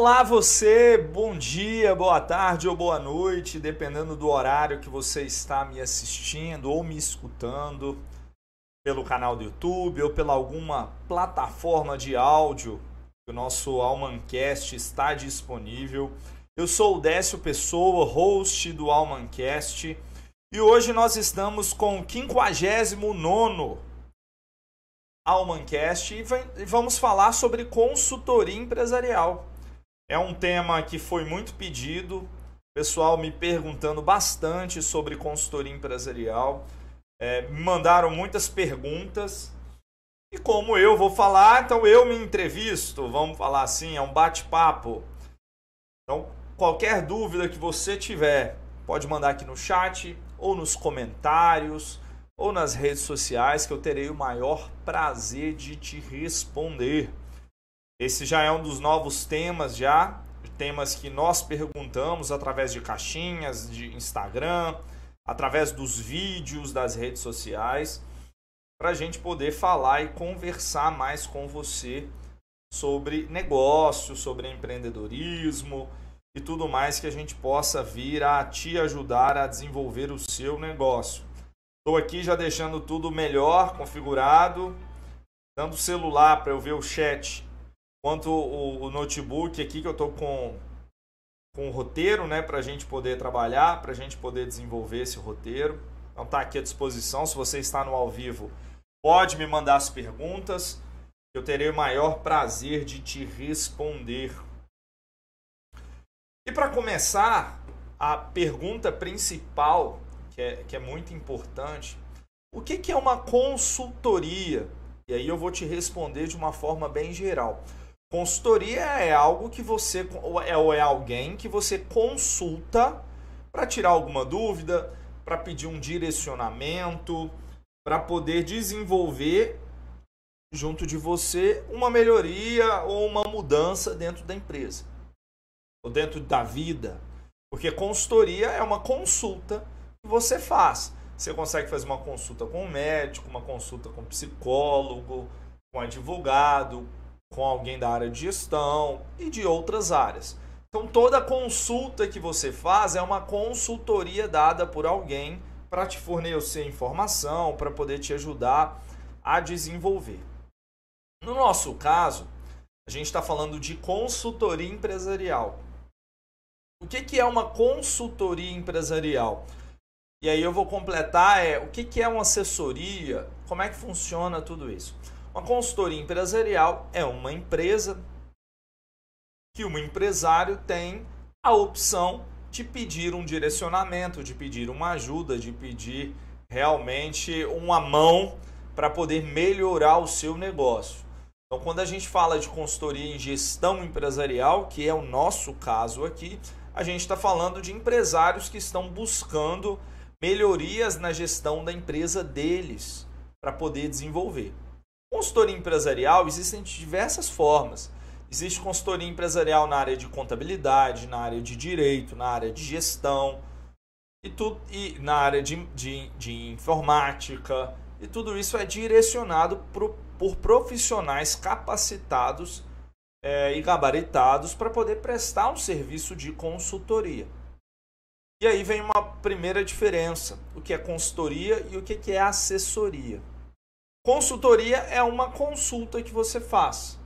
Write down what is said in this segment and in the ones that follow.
Olá você, bom dia, boa tarde ou boa noite, dependendo do horário que você está me assistindo ou me escutando pelo canal do YouTube ou pela alguma plataforma de áudio que o nosso Almancast está disponível. Eu sou o Décio Pessoa, host do Almancast, e hoje nós estamos com o 59 Almancast e vamos falar sobre consultoria empresarial. É um tema que foi muito pedido, pessoal me perguntando bastante sobre consultoria empresarial. É, me mandaram muitas perguntas. E como eu vou falar, então eu me entrevisto, vamos falar assim, é um bate-papo. Então, qualquer dúvida que você tiver, pode mandar aqui no chat, ou nos comentários, ou nas redes sociais, que eu terei o maior prazer de te responder. Esse já é um dos novos temas já, temas que nós perguntamos através de caixinhas de Instagram, através dos vídeos das redes sociais, para a gente poder falar e conversar mais com você sobre negócio, sobre empreendedorismo e tudo mais que a gente possa vir a te ajudar a desenvolver o seu negócio. Estou aqui já deixando tudo melhor configurado, dando celular para eu ver o chat quanto o, o notebook aqui que eu estou com com o roteiro, né, para a gente poder trabalhar, para a gente poder desenvolver esse roteiro. Então tá aqui à disposição. Se você está no ao vivo, pode me mandar as perguntas. Eu terei o maior prazer de te responder. E para começar, a pergunta principal, que é, que é muito importante, o que, que é uma consultoria? E aí eu vou te responder de uma forma bem geral. Consultoria é algo que você é ou é alguém que você consulta para tirar alguma dúvida, para pedir um direcionamento, para poder desenvolver junto de você uma melhoria ou uma mudança dentro da empresa ou dentro da vida. Porque consultoria é uma consulta que você faz. Você consegue fazer uma consulta com um médico, uma consulta com um psicólogo, com um advogado, com alguém da área de gestão e de outras áreas. Então, toda consulta que você faz é uma consultoria dada por alguém para te fornecer informação, para poder te ajudar a desenvolver. No nosso caso, a gente está falando de consultoria empresarial. O que, que é uma consultoria empresarial? E aí eu vou completar é o que, que é uma assessoria, como é que funciona tudo isso. Uma consultoria empresarial é uma empresa que um empresário tem a opção de pedir um direcionamento, de pedir uma ajuda, de pedir realmente uma mão para poder melhorar o seu negócio. Então, quando a gente fala de consultoria em gestão empresarial, que é o nosso caso aqui, a gente está falando de empresários que estão buscando melhorias na gestão da empresa deles para poder desenvolver. Consultoria empresarial existem de diversas formas. Existe consultoria empresarial na área de contabilidade, na área de direito, na área de gestão e, tudo, e na área de, de, de informática. E tudo isso é direcionado por, por profissionais capacitados é, e gabaritados para poder prestar um serviço de consultoria. E aí vem uma primeira diferença: o que é consultoria e o que é assessoria. Consultoria é uma consulta que você faz.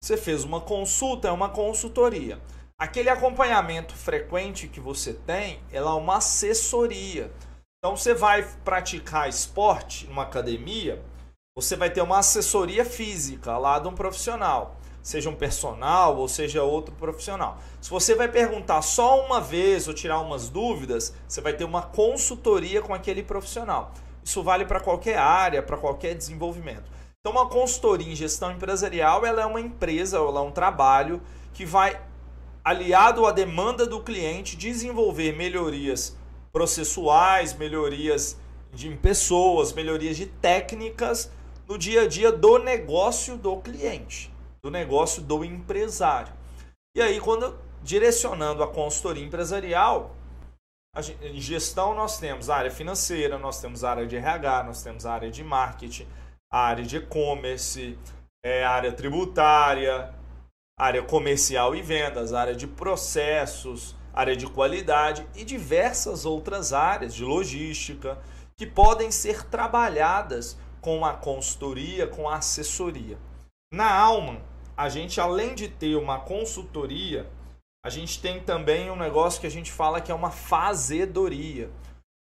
Você fez uma consulta, é uma consultoria. Aquele acompanhamento frequente que você tem, ela é uma assessoria. Então você vai praticar esporte numa academia, você vai ter uma assessoria física lá de um profissional, seja um personal ou seja outro profissional. Se você vai perguntar só uma vez ou tirar umas dúvidas, você vai ter uma consultoria com aquele profissional. Isso vale para qualquer área, para qualquer desenvolvimento. Então, uma consultoria em gestão empresarial ela é uma empresa, ela é um trabalho que vai, aliado à demanda do cliente, desenvolver melhorias processuais, melhorias de pessoas, melhorias de técnicas no dia a dia do negócio do cliente, do negócio do empresário. E aí, quando direcionando a consultoria empresarial, em gestão nós temos área financeira, nós temos área de RH, nós temos área de marketing, área de e-commerce, é, área tributária, área comercial e vendas, área de processos, área de qualidade e diversas outras áreas de logística que podem ser trabalhadas com a consultoria, com a assessoria. Na Alman, a gente além de ter uma consultoria, a gente tem também um negócio que a gente fala que é uma fazedoria.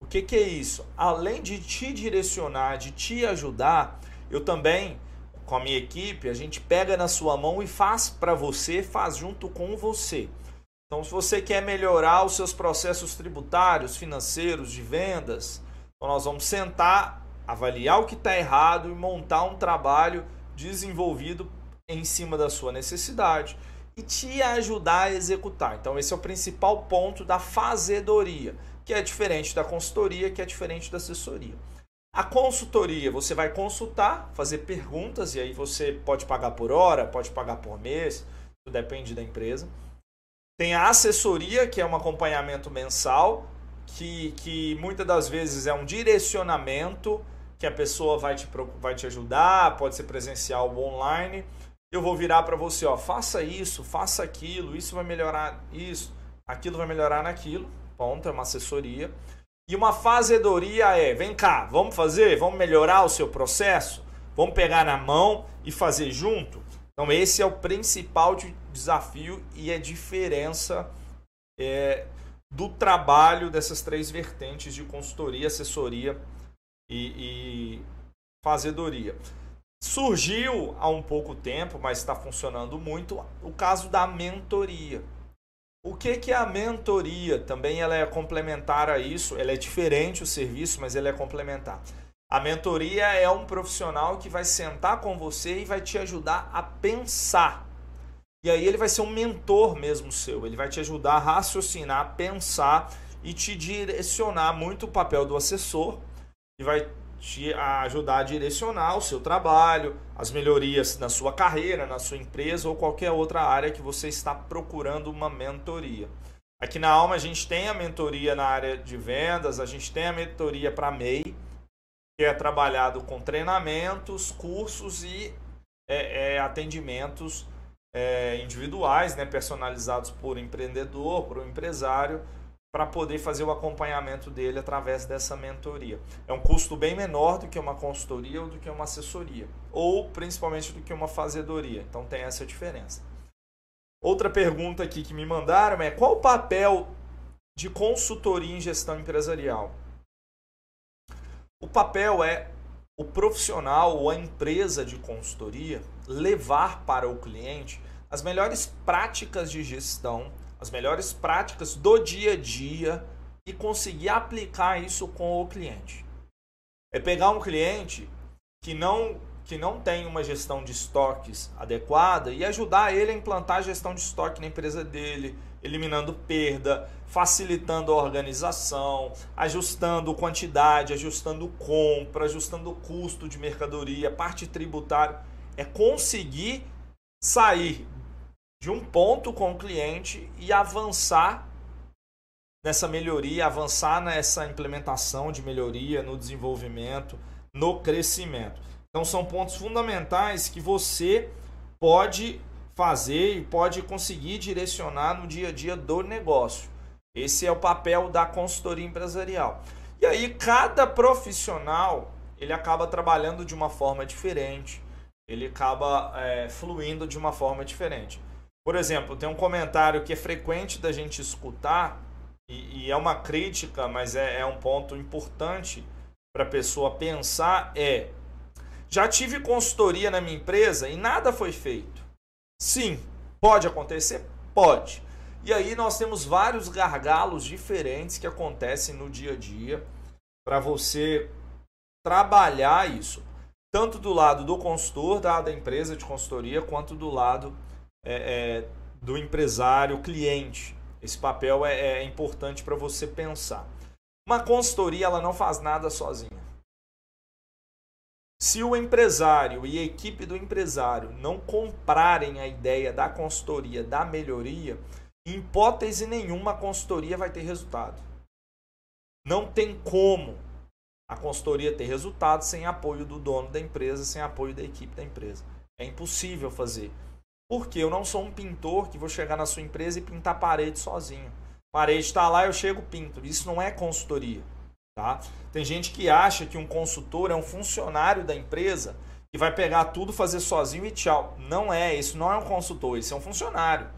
O que, que é isso? Além de te direcionar, de te ajudar, eu também, com a minha equipe, a gente pega na sua mão e faz para você, faz junto com você. Então, se você quer melhorar os seus processos tributários, financeiros, de vendas, então nós vamos sentar, avaliar o que está errado e montar um trabalho desenvolvido em cima da sua necessidade e te ajudar a executar. Então, esse é o principal ponto da fazedoria, que é diferente da consultoria, que é diferente da assessoria. A consultoria, você vai consultar, fazer perguntas, e aí você pode pagar por hora, pode pagar por mês, isso depende da empresa. Tem a assessoria, que é um acompanhamento mensal, que, que muitas das vezes é um direcionamento que a pessoa vai te, vai te ajudar, pode ser presencial ou online. Eu vou virar para você, ó, faça isso, faça aquilo, isso vai melhorar isso, aquilo vai melhorar naquilo. Ponto, é uma assessoria. E uma fazedoria é, vem cá, vamos fazer, vamos melhorar o seu processo, vamos pegar na mão e fazer junto. Então esse é o principal desafio e a diferença é, do trabalho dessas três vertentes de consultoria, assessoria e, e fazedoria. Surgiu há um pouco tempo, mas está funcionando muito, o caso da mentoria. O que, que é a mentoria? Também ela é complementar a isso, ela é diferente o serviço, mas ela é complementar. A mentoria é um profissional que vai sentar com você e vai te ajudar a pensar. E aí ele vai ser um mentor mesmo seu, ele vai te ajudar a raciocinar, pensar e te direcionar muito o papel do assessor e vai te ajudar a direcionar o seu trabalho, as melhorias na sua carreira, na sua empresa ou qualquer outra área que você está procurando uma mentoria. Aqui na Alma a gente tem a mentoria na área de vendas, a gente tem a mentoria para MEI, que é trabalhado com treinamentos, cursos e é, é, atendimentos é, individuais, né, personalizados por empreendedor, por um empresário, para poder fazer o acompanhamento dele através dessa mentoria. É um custo bem menor do que uma consultoria ou do que uma assessoria, ou principalmente do que uma fazedoria. Então tem essa diferença. Outra pergunta aqui que me mandaram é qual o papel de consultoria em gestão empresarial? O papel é o profissional ou a empresa de consultoria levar para o cliente as melhores práticas de gestão as melhores práticas do dia a dia e conseguir aplicar isso com o cliente. É pegar um cliente que não que não tem uma gestão de estoques adequada e ajudar ele a implantar a gestão de estoque na empresa dele, eliminando perda, facilitando a organização, ajustando quantidade, ajustando compra, ajustando custo de mercadoria, parte tributária. É conseguir sair de um ponto com o cliente e avançar nessa melhoria, avançar nessa implementação de melhoria, no desenvolvimento, no crescimento. Então são pontos fundamentais que você pode fazer e pode conseguir direcionar no dia a dia do negócio. Esse é o papel da consultoria empresarial. E aí cada profissional ele acaba trabalhando de uma forma diferente, ele acaba é, fluindo de uma forma diferente. Por exemplo, tem um comentário que é frequente da gente escutar, e, e é uma crítica, mas é, é um ponto importante para a pessoa pensar: é. Já tive consultoria na minha empresa e nada foi feito. Sim, pode acontecer? Pode. E aí nós temos vários gargalos diferentes que acontecem no dia a dia para você trabalhar isso, tanto do lado do consultor da, da empresa de consultoria, quanto do lado é, é, do empresário cliente. Esse papel é, é importante para você pensar. Uma consultoria ela não faz nada sozinha. Se o empresário e a equipe do empresário não comprarem a ideia da consultoria, da melhoria, em hipótese nenhuma a consultoria vai ter resultado. Não tem como a consultoria ter resultado sem apoio do dono da empresa, sem apoio da equipe da empresa. É impossível fazer. Porque eu não sou um pintor que vou chegar na sua empresa e pintar parede sozinho. Parede está lá, eu chego pinto. Isso não é consultoria. Tá? Tem gente que acha que um consultor é um funcionário da empresa que vai pegar tudo, fazer sozinho e tchau. Não é, isso não é um consultor, isso é um funcionário.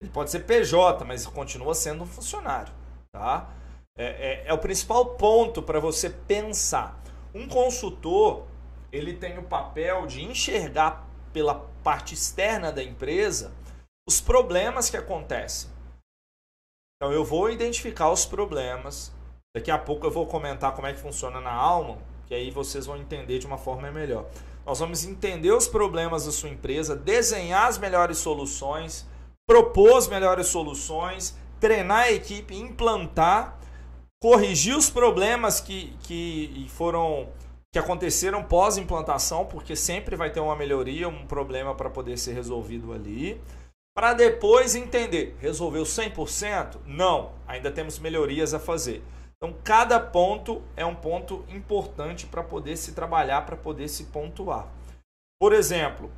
Ele pode ser PJ, mas continua sendo um funcionário. Tá? É, é, é o principal ponto para você pensar. Um consultor ele tem o papel de enxergar pela parte externa da empresa os problemas que acontecem. Então eu vou identificar os problemas. Daqui a pouco eu vou comentar como é que funciona na Alma, que aí vocês vão entender de uma forma melhor. Nós vamos entender os problemas da sua empresa, desenhar as melhores soluções, propor as melhores soluções, treinar a equipe, implantar, corrigir os problemas que, que foram que aconteceram pós-implantação, porque sempre vai ter uma melhoria, um problema para poder ser resolvido ali, para depois entender, resolveu 100%? Não, ainda temos melhorias a fazer. Então, cada ponto é um ponto importante para poder se trabalhar, para poder se pontuar. Por exemplo,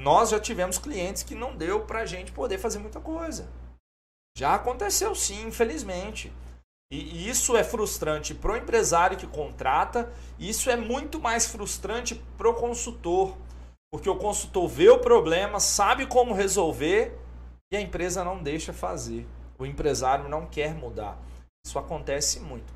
nós já tivemos clientes que não deu para a gente poder fazer muita coisa. Já aconteceu sim, infelizmente. E, isso é frustrante para o empresário que contrata, e isso é muito mais frustrante para o consultor, porque o consultor vê o problema, sabe como resolver e a empresa não deixa fazer. O empresário não quer mudar. Isso acontece muito.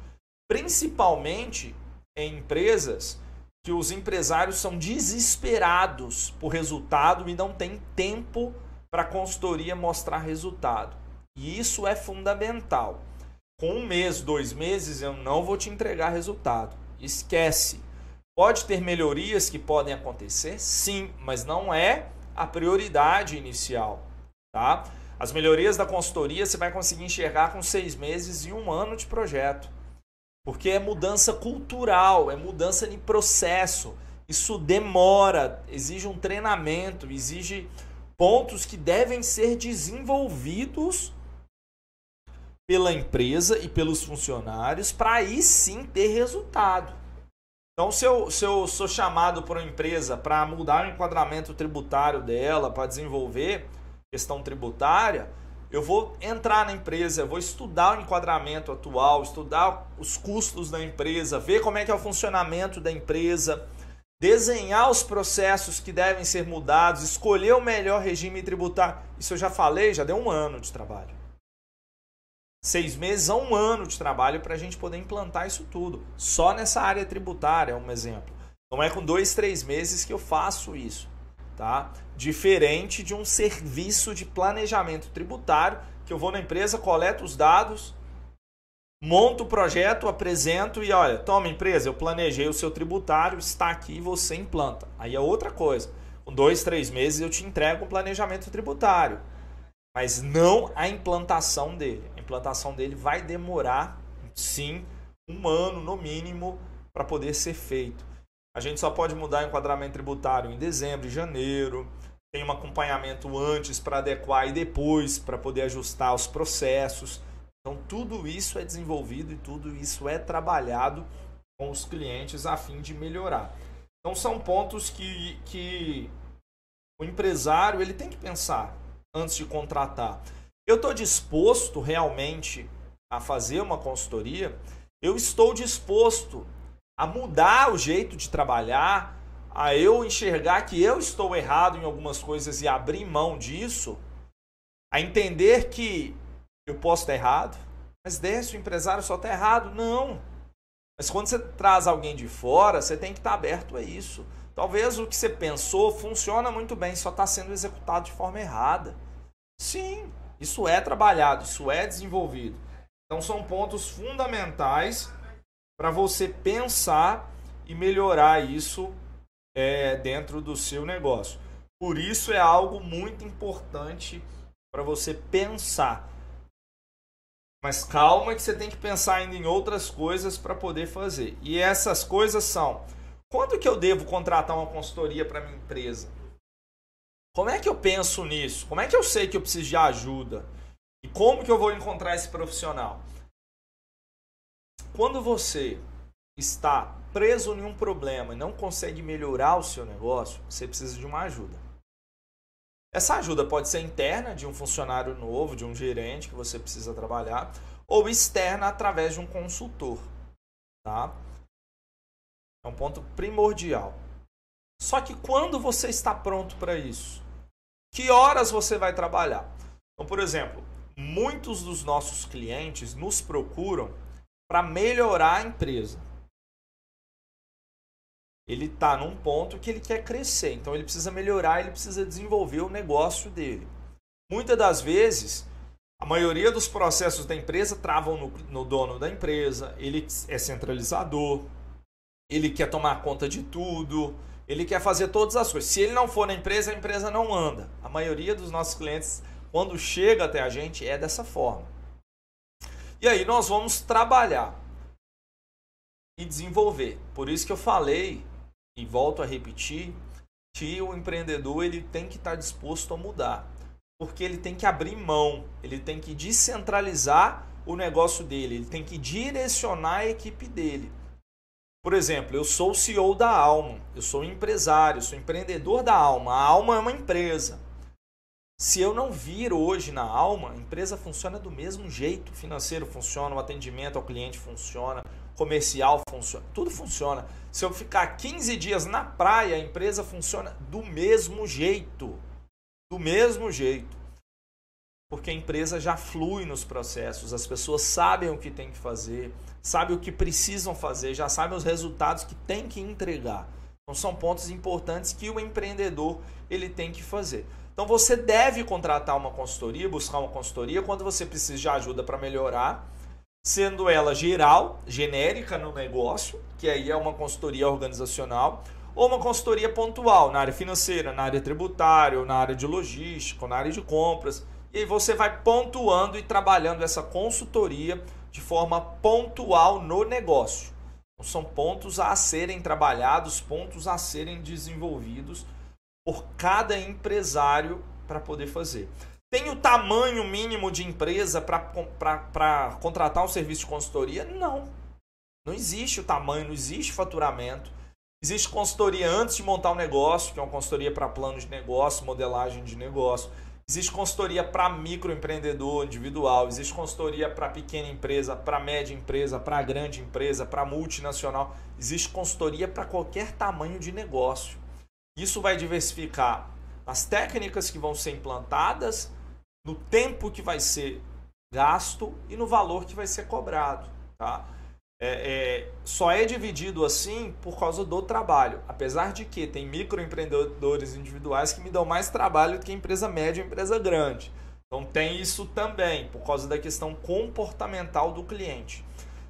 Principalmente em empresas que os empresários são desesperados por resultado e não tem tempo para a consultoria mostrar resultado. E isso é fundamental com um mês, dois meses, eu não vou te entregar resultado. Esquece. Pode ter melhorias que podem acontecer, sim, mas não é a prioridade inicial, tá? As melhorias da consultoria você vai conseguir enxergar com seis meses e um ano de projeto, porque é mudança cultural, é mudança de processo. Isso demora, exige um treinamento, exige pontos que devem ser desenvolvidos pela empresa e pelos funcionários para aí sim ter resultado. Então, se eu, se eu sou chamado por uma empresa para mudar o enquadramento tributário dela, para desenvolver questão tributária, eu vou entrar na empresa, eu vou estudar o enquadramento atual, estudar os custos da empresa, ver como é que é o funcionamento da empresa, desenhar os processos que devem ser mudados, escolher o melhor regime tributário. Isso eu já falei, já deu um ano de trabalho seis meses a um ano de trabalho para a gente poder implantar isso tudo. Só nessa área tributária, é um exemplo. Não é com dois, três meses que eu faço isso. Tá? Diferente de um serviço de planejamento tributário, que eu vou na empresa, coleto os dados, monto o projeto, apresento e olha, toma empresa, eu planejei o seu tributário, está aqui, você implanta. Aí é outra coisa. Com dois, três meses eu te entrego o planejamento tributário, mas não a implantação dele implantação dele vai demorar, sim, um ano no mínimo para poder ser feito. A gente só pode mudar o enquadramento tributário em dezembro, em janeiro. Tem um acompanhamento antes para adequar e depois para poder ajustar os processos. Então, tudo isso é desenvolvido e tudo isso é trabalhado com os clientes a fim de melhorar. Então, são pontos que, que o empresário ele tem que pensar antes de contratar. Eu estou disposto realmente a fazer uma consultoria? Eu estou disposto a mudar o jeito de trabalhar, a eu enxergar que eu estou errado em algumas coisas e abrir mão disso, a entender que eu posso estar errado, mas desse o empresário só está errado? Não. Mas quando você traz alguém de fora, você tem que estar aberto a isso. Talvez o que você pensou funciona muito bem, só está sendo executado de forma errada. Sim, isso é trabalhado, isso é desenvolvido. Então são pontos fundamentais para você pensar e melhorar isso é, dentro do seu negócio. Por isso é algo muito importante para você pensar. Mas calma que você tem que pensar ainda em outras coisas para poder fazer. E essas coisas são: quando que eu devo contratar uma consultoria para minha empresa? Como é que eu penso nisso? Como é que eu sei que eu preciso de ajuda? E como que eu vou encontrar esse profissional? Quando você está preso em um problema e não consegue melhorar o seu negócio, você precisa de uma ajuda. Essa ajuda pode ser interna, de um funcionário novo, de um gerente que você precisa trabalhar, ou externa através de um consultor. Tá? É um ponto primordial. Só que quando você está pronto para isso? Que horas você vai trabalhar? Então, por exemplo, muitos dos nossos clientes nos procuram para melhorar a empresa. Ele está num ponto que ele quer crescer, então ele precisa melhorar, ele precisa desenvolver o negócio dele. Muitas das vezes, a maioria dos processos da empresa travam no, no dono da empresa, ele é centralizador, ele quer tomar conta de tudo, ele quer fazer todas as coisas. Se ele não for na empresa, a empresa não anda. A maioria dos nossos clientes, quando chega até a gente, é dessa forma. E aí nós vamos trabalhar e desenvolver. Por isso que eu falei e volto a repetir que o empreendedor ele tem que estar disposto a mudar, porque ele tem que abrir mão, ele tem que descentralizar o negócio dele, ele tem que direcionar a equipe dele. Por exemplo, eu sou o CEO da Alma, eu sou empresário, sou empreendedor da Alma. A Alma é uma empresa. Se eu não vir hoje na Alma, a empresa funciona do mesmo jeito. O financeiro funciona, o atendimento ao cliente funciona, comercial funciona, tudo funciona. Se eu ficar 15 dias na praia, a empresa funciona do mesmo jeito. Do mesmo jeito. Porque a empresa já flui nos processos, as pessoas sabem o que tem que fazer, sabem o que precisam fazer, já sabem os resultados que tem que entregar. Então são pontos importantes que o empreendedor ele tem que fazer. Então você deve contratar uma consultoria, buscar uma consultoria quando você precisa de ajuda para melhorar, sendo ela geral, genérica no negócio, que aí é uma consultoria organizacional, ou uma consultoria pontual na área financeira, na área tributária, ou na área de logística, ou na área de compras. E você vai pontuando e trabalhando essa consultoria de forma pontual no negócio. Então, são pontos a serem trabalhados, pontos a serem desenvolvidos por cada empresário para poder fazer. Tem o tamanho mínimo de empresa para contratar um serviço de consultoria? Não. Não existe o tamanho, não existe faturamento. Existe consultoria antes de montar um negócio, que é uma consultoria para plano de negócio, modelagem de negócio. Existe consultoria para microempreendedor individual, existe consultoria para pequena empresa, para média empresa, para grande empresa, para multinacional. Existe consultoria para qualquer tamanho de negócio. Isso vai diversificar as técnicas que vão ser implantadas, no tempo que vai ser gasto e no valor que vai ser cobrado. Tá? É, é, só é dividido assim por causa do trabalho. Apesar de que tem microempreendedores individuais que me dão mais trabalho do que empresa média ou empresa grande. Então tem isso também, por causa da questão comportamental do cliente.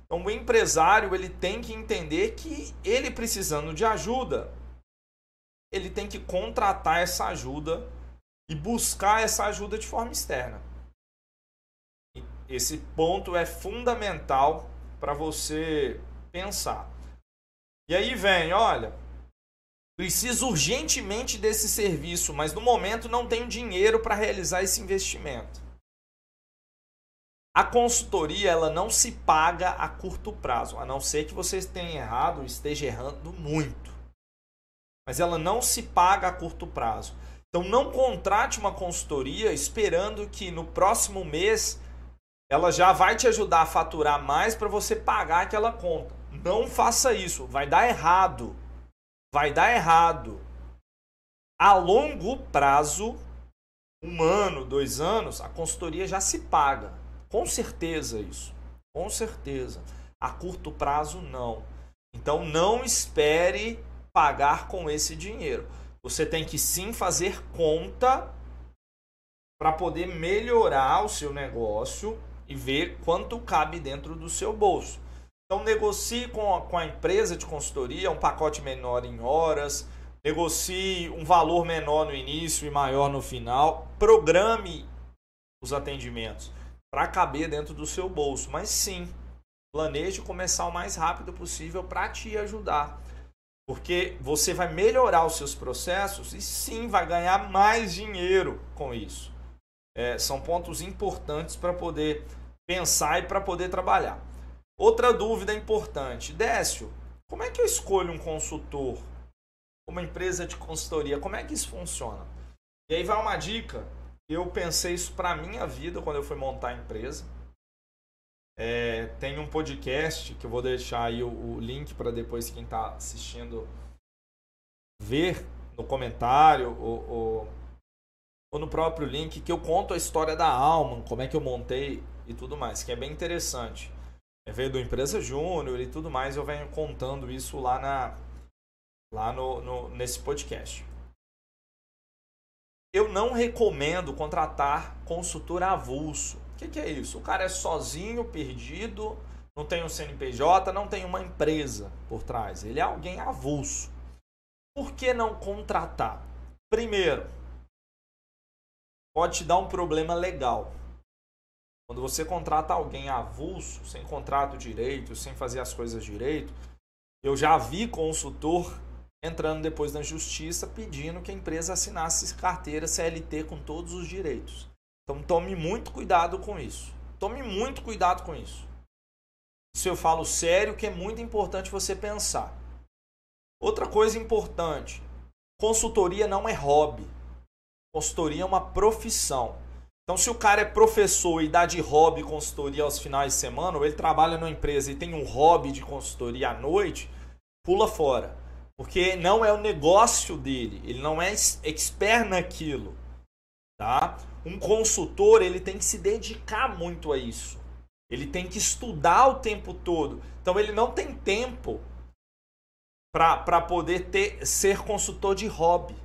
Então o empresário ele tem que entender que ele precisando de ajuda, ele tem que contratar essa ajuda e buscar essa ajuda de forma externa. Esse ponto é fundamental para você pensar. E aí vem, olha, preciso urgentemente desse serviço, mas no momento não tenho dinheiro para realizar esse investimento. A consultoria ela não se paga a curto prazo, a não ser que você tenha errado esteja errando muito. Mas ela não se paga a curto prazo. Então não contrate uma consultoria esperando que no próximo mês ela já vai te ajudar a faturar mais para você pagar aquela conta. Não faça isso, vai dar errado. Vai dar errado. A longo prazo, um ano, dois anos, a consultoria já se paga. Com certeza isso. Com certeza. A curto prazo, não. Então não espere pagar com esse dinheiro. Você tem que sim fazer conta para poder melhorar o seu negócio e ver quanto cabe dentro do seu bolso. Então negocie com a, com a empresa de consultoria um pacote menor em horas, negocie um valor menor no início e maior no final, programe os atendimentos para caber dentro do seu bolso, mas sim, planeje começar o mais rápido possível para te ajudar. Porque você vai melhorar os seus processos e sim vai ganhar mais dinheiro com isso. É, são pontos importantes para poder pensar e para poder trabalhar. Outra dúvida importante, Décio, como é que eu escolho um consultor? Uma empresa de consultoria, como é que isso funciona? E aí vai uma dica. Eu pensei isso para minha vida quando eu fui montar a empresa. É, tem um podcast que eu vou deixar aí o, o link para depois quem está assistindo ver no comentário ou, ou, ou, no próprio link que eu conto a história da Alman, como é que eu montei e tudo mais, que é bem interessante. É, veio do Empresa Júnior e tudo mais, eu venho contando isso lá, na, lá no, no, nesse podcast. Eu não recomendo contratar consultor avulso. O que, que é isso? O cara é sozinho, perdido, não tem um CNPJ, não tem uma empresa por trás. Ele é alguém avulso. Por que não contratar? Primeiro, pode te dar um problema legal. Quando você contrata alguém avulso, sem contrato direito, sem fazer as coisas direito, eu já vi consultor entrando depois na justiça pedindo que a empresa assinasse carteira CLT com todos os direitos. Então tome muito cuidado com isso. Tome muito cuidado com isso. Isso eu falo sério que é muito importante você pensar. Outra coisa importante: consultoria não é hobby. Consultoria é uma profissão. Então, se o cara é professor e dá de hobby consultoria aos finais de semana, ou ele trabalha numa empresa e tem um hobby de consultoria à noite, pula fora. Porque não é o negócio dele, ele não é expert naquilo. Tá? Um consultor, ele tem que se dedicar muito a isso. Ele tem que estudar o tempo todo. Então ele não tem tempo para poder ter, ser consultor de hobby.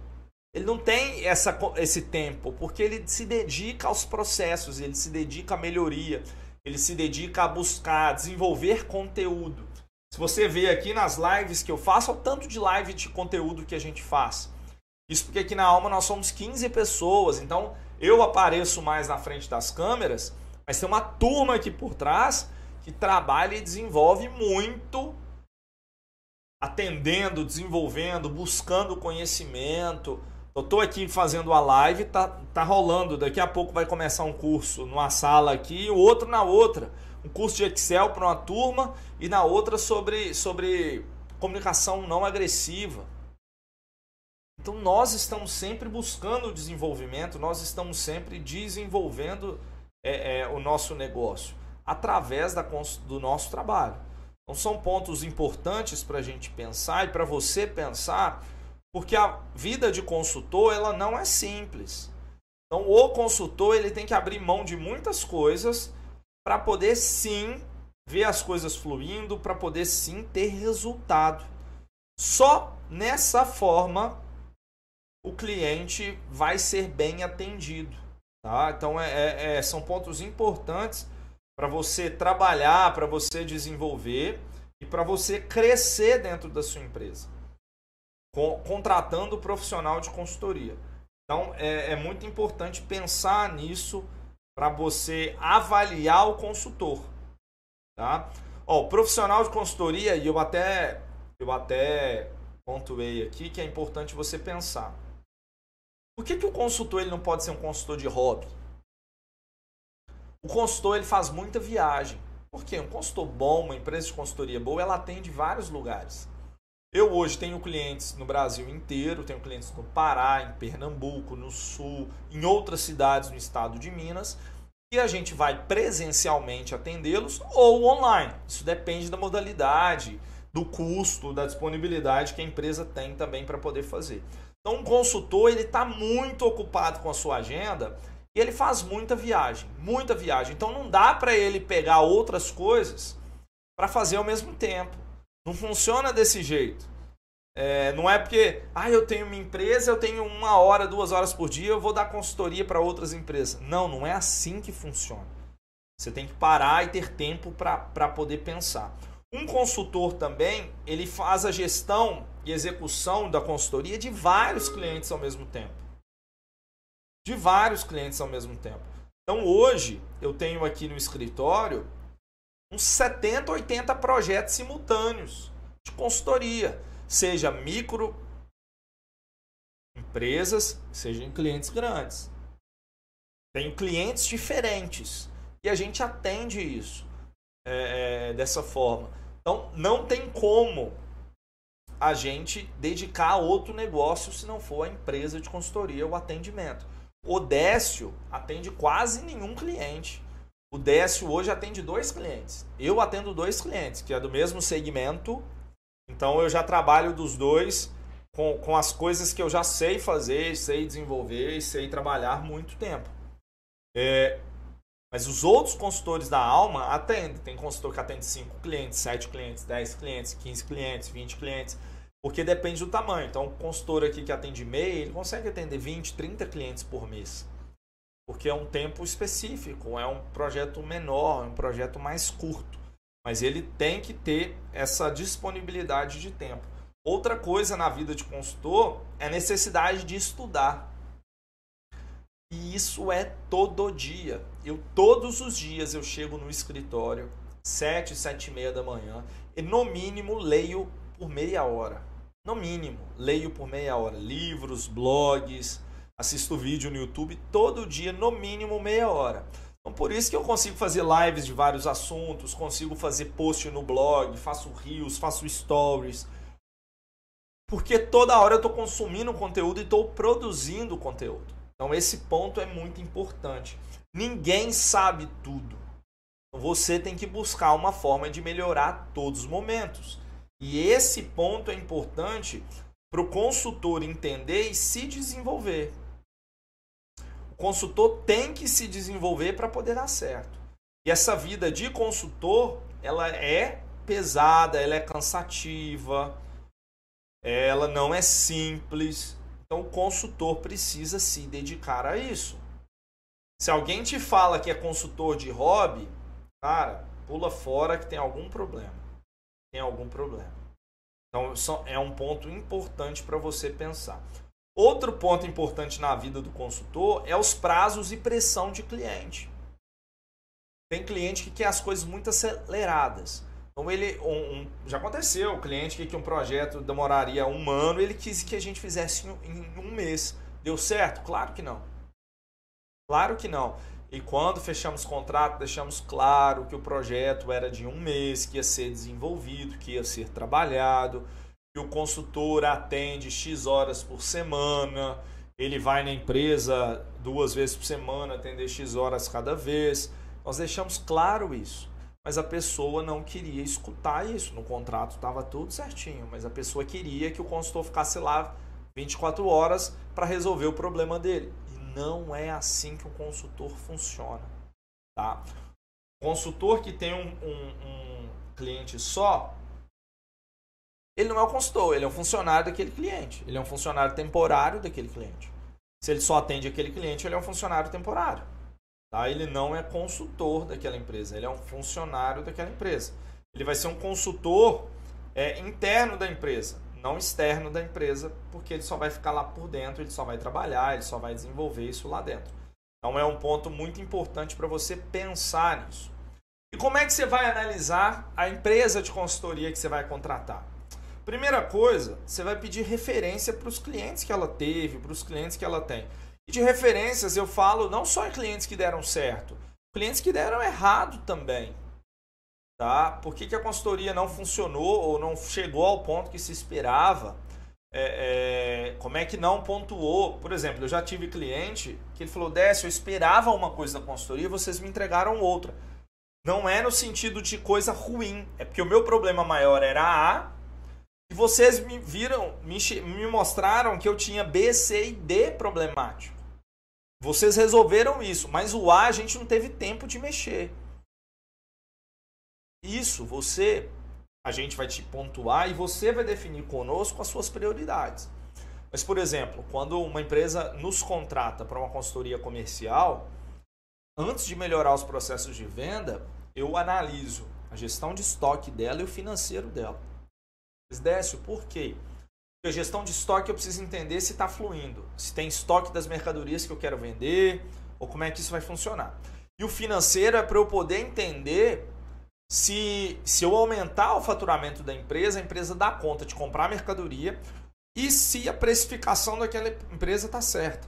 Ele não tem essa, esse tempo, porque ele se dedica aos processos, ele se dedica à melhoria, ele se dedica a buscar, desenvolver conteúdo. Se você vê aqui nas lives que eu faço, olha o tanto de live de conteúdo que a gente faz. Isso porque aqui na Alma nós somos 15 pessoas, então eu apareço mais na frente das câmeras, mas tem uma turma aqui por trás que trabalha e desenvolve muito, atendendo, desenvolvendo, buscando conhecimento, eu tô aqui fazendo a live, tá, tá rolando. Daqui a pouco vai começar um curso numa sala aqui e o outro na outra. Um curso de Excel para uma turma e na outra sobre, sobre comunicação não agressiva. Então nós estamos sempre buscando desenvolvimento, nós estamos sempre desenvolvendo é, é, o nosso negócio através da, do nosso trabalho. Então são pontos importantes para a gente pensar e para você pensar porque a vida de consultor ela não é simples. Então o consultor ele tem que abrir mão de muitas coisas para poder sim ver as coisas fluindo, para poder sim ter resultado. Só nessa forma o cliente vai ser bem atendido. Tá? Então é, é, é são pontos importantes para você trabalhar, para você desenvolver e para você crescer dentro da sua empresa contratando o profissional de consultoria. Então é, é muito importante pensar nisso para você avaliar o consultor. Tá? Ó, o profissional de consultoria, e eu até, eu até pontuei aqui que é importante você pensar. Por que, que o consultor ele não pode ser um consultor de hobby? O consultor ele faz muita viagem. Por quê? Um consultor bom, uma empresa de consultoria boa, ela atende vários lugares. Eu hoje tenho clientes no Brasil inteiro, tenho clientes no Pará, em Pernambuco, no Sul, em outras cidades no estado de Minas, e a gente vai presencialmente atendê-los ou online. Isso depende da modalidade, do custo, da disponibilidade que a empresa tem também para poder fazer. Então, um consultor ele está muito ocupado com a sua agenda e ele faz muita viagem, muita viagem. Então, não dá para ele pegar outras coisas para fazer ao mesmo tempo. Não funciona desse jeito. É, não é porque, ah, eu tenho uma empresa, eu tenho uma hora, duas horas por dia, eu vou dar consultoria para outras empresas. Não, não é assim que funciona. Você tem que parar e ter tempo para poder pensar. Um consultor também, ele faz a gestão e execução da consultoria de vários clientes ao mesmo tempo. De vários clientes ao mesmo tempo. Então hoje eu tenho aqui no escritório uns 70, 80 projetos simultâneos de consultoria, seja micro empresas, seja em clientes grandes. Tenho clientes diferentes e a gente atende isso é, é, dessa forma. Então não tem como a gente dedicar a outro negócio se não for a empresa de consultoria ou atendimento. O Décio atende quase nenhum cliente. O Décio hoje atende dois clientes. Eu atendo dois clientes, que é do mesmo segmento. Então eu já trabalho dos dois com, com as coisas que eu já sei fazer, sei desenvolver e sei trabalhar muito tempo. É, mas os outros consultores da Alma atendem. Tem consultor que atende 5 clientes, 7 clientes, 10 clientes, 15 clientes, 20 clientes. Porque depende do tamanho. Então, o consultor aqui que atende MEI, ele consegue atender 20, 30 clientes por mês. Porque é um tempo específico, é um projeto menor, é um projeto mais curto. Mas ele tem que ter essa disponibilidade de tempo. Outra coisa na vida de consultor é a necessidade de estudar. E isso é todo dia. Eu todos os dias eu chego no escritório, 7, 7 e meia da manhã, e no mínimo leio por meia hora. No mínimo, leio por meia hora livros, blogs, assisto vídeo no YouTube todo dia, no mínimo meia hora. Então por isso que eu consigo fazer lives de vários assuntos, consigo fazer post no blog, faço reels, faço stories porque toda hora eu estou consumindo conteúdo e estou produzindo conteúdo. Então esse ponto é muito importante. Ninguém sabe tudo. Você tem que buscar uma forma de melhorar todos os momentos. E esse ponto é importante para o consultor entender e se desenvolver. Consultor tem que se desenvolver para poder dar certo. E essa vida de consultor, ela é pesada, ela é cansativa, ela não é simples. Então o consultor precisa se dedicar a isso. Se alguém te fala que é consultor de hobby, cara, pula fora que tem algum problema. Tem algum problema. Então é um ponto importante para você pensar. Outro ponto importante na vida do consultor é os prazos e pressão de cliente. Tem cliente que quer as coisas muito aceleradas. Então ele um, um, já aconteceu, o cliente que, que um projeto demoraria um ano, ele quis que a gente fizesse em, em um mês. Deu certo? Claro que não. Claro que não. E quando fechamos o contrato, deixamos claro que o projeto era de um mês, que ia ser desenvolvido, que ia ser trabalhado, que o consultor atende X horas por semana, ele vai na empresa duas vezes por semana, atender X horas cada vez. Nós deixamos claro isso mas a pessoa não queria escutar isso. No contrato estava tudo certinho, mas a pessoa queria que o consultor ficasse lá 24 horas para resolver o problema dele. E não é assim que o consultor funciona. Tá? O consultor que tem um, um, um cliente só, ele não é o consultor, ele é um funcionário daquele cliente. Ele é um funcionário temporário daquele cliente. Se ele só atende aquele cliente, ele é um funcionário temporário. Tá? Ele não é consultor daquela empresa, ele é um funcionário daquela empresa. Ele vai ser um consultor é, interno da empresa, não externo da empresa, porque ele só vai ficar lá por dentro, ele só vai trabalhar, ele só vai desenvolver isso lá dentro. Então é um ponto muito importante para você pensar nisso. E como é que você vai analisar a empresa de consultoria que você vai contratar? Primeira coisa, você vai pedir referência para os clientes que ela teve, para os clientes que ela tem. E de referências eu falo não só em clientes que deram certo, clientes que deram errado também. Tá? Por que, que a consultoria não funcionou ou não chegou ao ponto que se esperava? É, é, como é que não pontuou? Por exemplo, eu já tive cliente que ele falou: Décio, eu esperava uma coisa da consultoria vocês me entregaram outra. Não é no sentido de coisa ruim, é porque o meu problema maior era A e vocês me viram, me, me mostraram que eu tinha B, C e D problemático. Vocês resolveram isso, mas o A a gente não teve tempo de mexer. Isso, você, a gente vai te pontuar e você vai definir conosco as suas prioridades. Mas, por exemplo, quando uma empresa nos contrata para uma consultoria comercial, antes de melhorar os processos de venda, eu analiso a gestão de estoque dela e o financeiro dela. Décio, por quê? Porque a gestão de estoque eu preciso entender se está fluindo, se tem estoque das mercadorias que eu quero vender, ou como é que isso vai funcionar. E o financeiro é para eu poder entender se, se eu aumentar o faturamento da empresa, a empresa dá conta de comprar mercadoria e se a precificação daquela empresa está certa.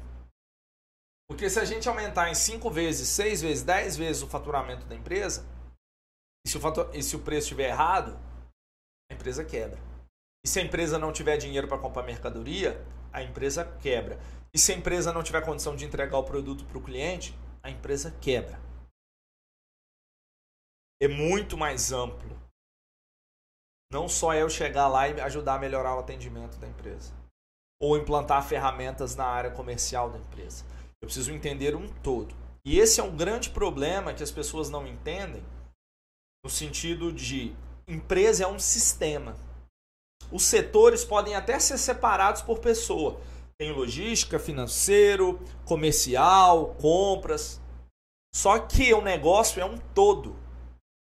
Porque se a gente aumentar em 5 vezes, 6 vezes, 10 vezes o faturamento da empresa, e se o, fator, e se o preço estiver errado, a empresa quebra. E se a empresa não tiver dinheiro para comprar mercadoria, a empresa quebra. E se a empresa não tiver condição de entregar o produto para o cliente, a empresa quebra. É muito mais amplo. Não só eu chegar lá e ajudar a melhorar o atendimento da empresa. Ou implantar ferramentas na área comercial da empresa. Eu preciso entender um todo. E esse é um grande problema que as pessoas não entendem, no sentido de empresa é um sistema. Os setores podem até ser separados por pessoa. Tem logística, financeiro, comercial, compras. Só que o negócio é um todo.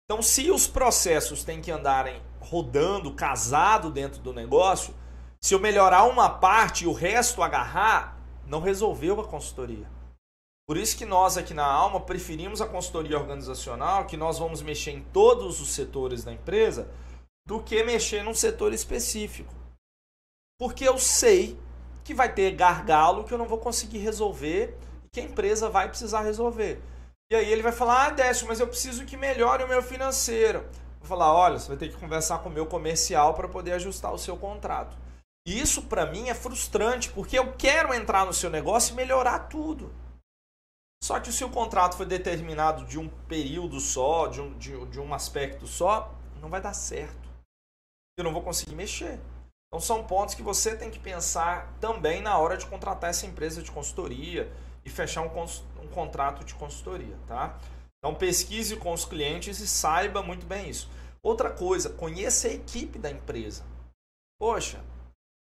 Então, se os processos têm que andarem rodando, casado dentro do negócio, se eu melhorar uma parte e o resto agarrar, não resolveu a consultoria. Por isso que nós aqui na Alma preferimos a consultoria organizacional, que nós vamos mexer em todos os setores da empresa, do que mexer num setor específico. Porque eu sei que vai ter gargalo que eu não vou conseguir resolver e que a empresa vai precisar resolver. E aí ele vai falar: "Ah, Décio, mas eu preciso que melhore o meu financeiro". Vou falar: "Olha, você vai ter que conversar com o meu comercial para poder ajustar o seu contrato". E isso para mim é frustrante, porque eu quero entrar no seu negócio e melhorar tudo. Só que se o contrato foi determinado de um período só, de um, de, de um aspecto só, não vai dar certo. Eu não vou conseguir mexer. Então são pontos que você tem que pensar também na hora de contratar essa empresa de consultoria e fechar um, um contrato de consultoria, tá? Então pesquise com os clientes e saiba muito bem isso. Outra coisa, conheça a equipe da empresa. Poxa,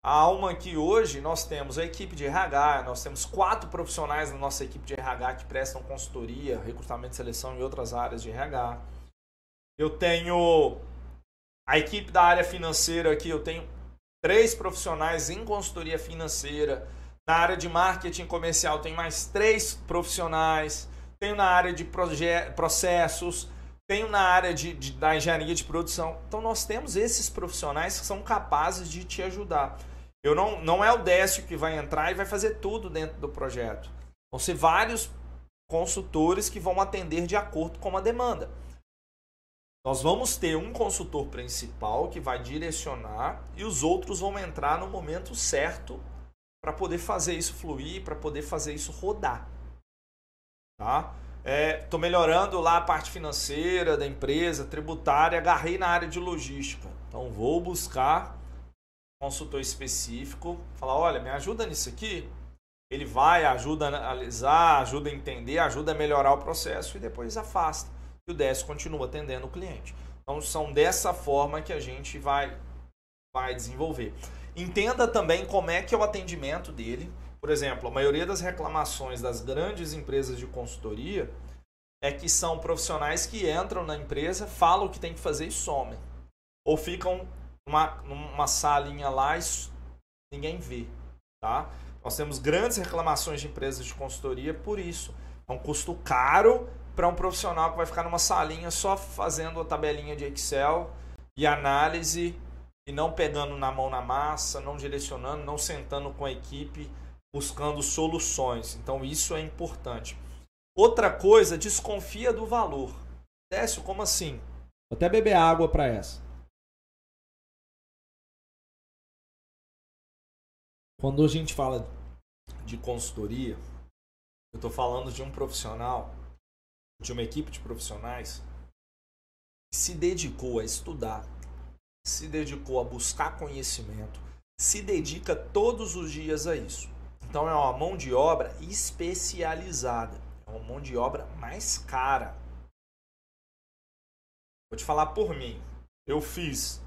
a Alma aqui hoje nós temos a equipe de RH, nós temos quatro profissionais na nossa equipe de RH que prestam consultoria, recrutamento e seleção em outras áreas de RH. Eu tenho a equipe da área financeira aqui, eu tenho três profissionais em consultoria financeira. Na área de marketing comercial tem mais três profissionais. Tenho na área de processos, tenho na área de, de, da engenharia de produção. Então nós temos esses profissionais que são capazes de te ajudar. Eu não, não é o Décio que vai entrar e vai fazer tudo dentro do projeto. Vão ser vários consultores que vão atender de acordo com a demanda. Nós vamos ter um consultor principal que vai direcionar e os outros vão entrar no momento certo para poder fazer isso fluir, para poder fazer isso rodar. Tá? Estou é, melhorando lá a parte financeira da empresa, tributária, agarrei na área de logística. Então vou buscar consultor específico, falar, olha, me ajuda nisso aqui. Ele vai, ajuda a analisar, ajuda a entender, ajuda a melhorar o processo e depois afasta. E o DS continua atendendo o cliente. Então são dessa forma que a gente vai, vai desenvolver. Entenda também como é que é o atendimento dele. Por exemplo, a maioria das reclamações das grandes empresas de consultoria é que são profissionais que entram na empresa, falam o que tem que fazer e somem. Ou ficam numa, numa salinha lá e ninguém vê, tá? Nós temos grandes reclamações de empresas de consultoria por isso. É um custo caro para um profissional que vai ficar numa salinha só fazendo a tabelinha de Excel e análise e não pegando na mão na massa, não direcionando, não sentando com a equipe buscando soluções. Então isso é importante. Outra coisa, desconfia do valor. Décio, como assim? Vou até beber água para essa. Quando a gente fala de consultoria, eu estou falando de um profissional, de uma equipe de profissionais que se dedicou a estudar, se dedicou a buscar conhecimento, se dedica todos os dias a isso. Então é uma mão de obra especializada, é uma mão de obra mais cara. Vou te falar por mim. Eu fiz